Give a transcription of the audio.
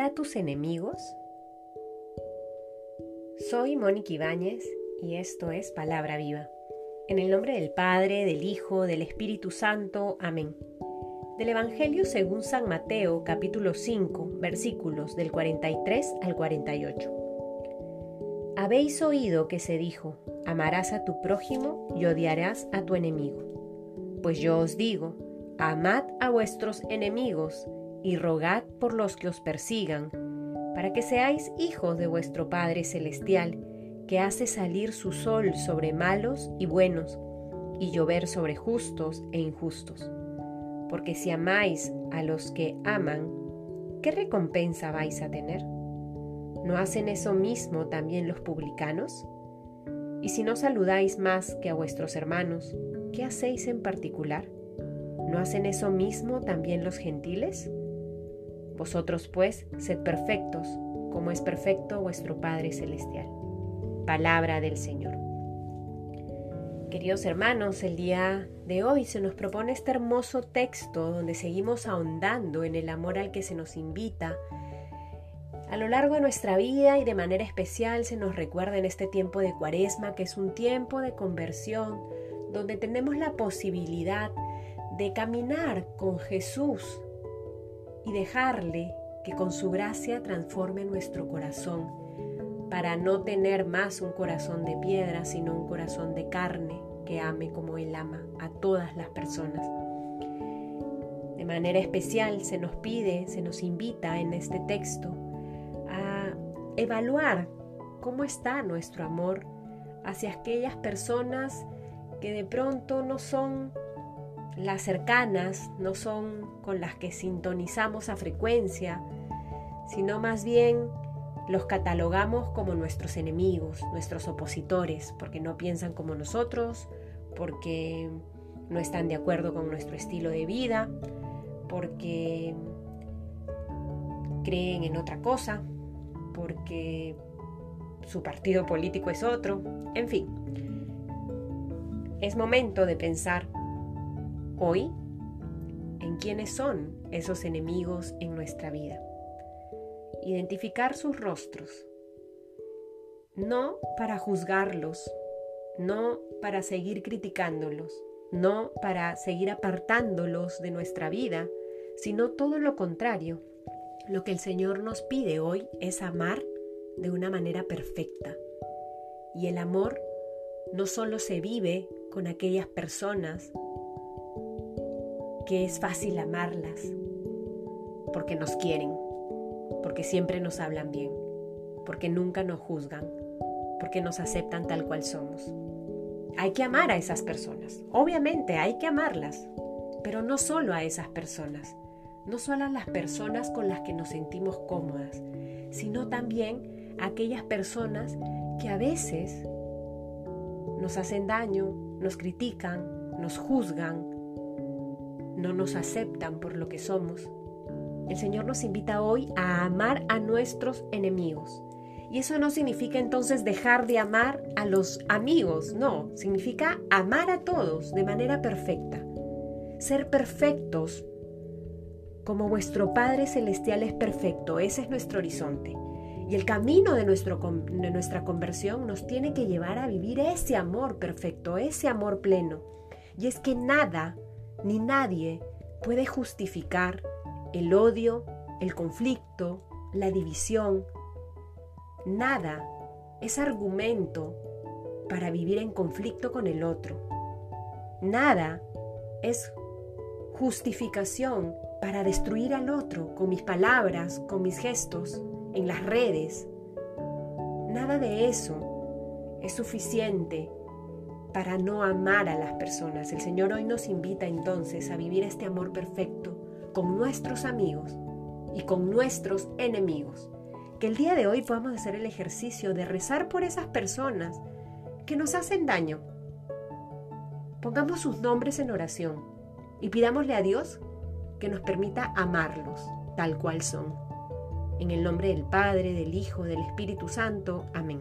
a tus enemigos? Soy Mónica Ibáñez y esto es Palabra Viva. En el nombre del Padre, del Hijo, del Espíritu Santo. Amén. Del Evangelio según San Mateo, capítulo 5, versículos del 43 al 48. Habéis oído que se dijo, amarás a tu prójimo y odiarás a tu enemigo. Pues yo os digo, amad a vuestros enemigos y rogad por los que os persigan, para que seáis hijos de vuestro Padre Celestial, que hace salir su sol sobre malos y buenos, y llover sobre justos e injustos. Porque si amáis a los que aman, ¿qué recompensa vais a tener? ¿No hacen eso mismo también los publicanos? Y si no saludáis más que a vuestros hermanos, ¿qué hacéis en particular? ¿No hacen eso mismo también los gentiles? Vosotros pues sed perfectos, como es perfecto vuestro Padre Celestial. Palabra del Señor. Queridos hermanos, el día de hoy se nos propone este hermoso texto donde seguimos ahondando en el amor al que se nos invita. A lo largo de nuestra vida y de manera especial se nos recuerda en este tiempo de cuaresma que es un tiempo de conversión donde tenemos la posibilidad de caminar con Jesús y dejarle que con su gracia transforme nuestro corazón para no tener más un corazón de piedra, sino un corazón de carne que ame como Él ama a todas las personas. De manera especial se nos pide, se nos invita en este texto a evaluar cómo está nuestro amor hacia aquellas personas que de pronto no son las cercanas no son con las que sintonizamos a frecuencia, sino más bien los catalogamos como nuestros enemigos, nuestros opositores, porque no piensan como nosotros, porque no están de acuerdo con nuestro estilo de vida, porque creen en otra cosa, porque su partido político es otro, en fin. Es momento de pensar hoy en quiénes son esos enemigos en nuestra vida. Identificar sus rostros, no para juzgarlos, no para seguir criticándolos, no para seguir apartándolos de nuestra vida, sino todo lo contrario. Lo que el Señor nos pide hoy es amar de una manera perfecta. Y el amor no solo se vive con aquellas personas que es fácil amarlas, porque nos quieren, porque siempre nos hablan bien, porque nunca nos juzgan, porque nos aceptan tal cual somos. Hay que amar a esas personas, obviamente hay que amarlas, pero no solo a esas personas, no solo a las personas con las que nos sentimos cómodas, sino también a aquellas personas que a veces nos hacen daño, nos critican, nos juzgan, no nos aceptan por lo que somos. El Señor nos invita hoy a amar a nuestros enemigos. Y eso no significa entonces dejar de amar a los amigos, no, significa amar a todos de manera perfecta. Ser perfectos como vuestro Padre Celestial es perfecto, ese es nuestro horizonte. Y el camino de, nuestro, de nuestra conversión nos tiene que llevar a vivir ese amor perfecto, ese amor pleno. Y es que nada ni nadie puede justificar el odio, el conflicto, la división. Nada es argumento para vivir en conflicto con el otro. Nada es justificación para destruir al otro con mis palabras, con mis gestos, en las redes. Nada de eso es suficiente para no amar a las personas. El Señor hoy nos invita entonces a vivir este amor perfecto con nuestros amigos y con nuestros enemigos. Que el día de hoy podamos hacer el ejercicio de rezar por esas personas que nos hacen daño. Pongamos sus nombres en oración y pidámosle a Dios que nos permita amarlos tal cual son. En el nombre del Padre, del Hijo, del Espíritu Santo. Amén.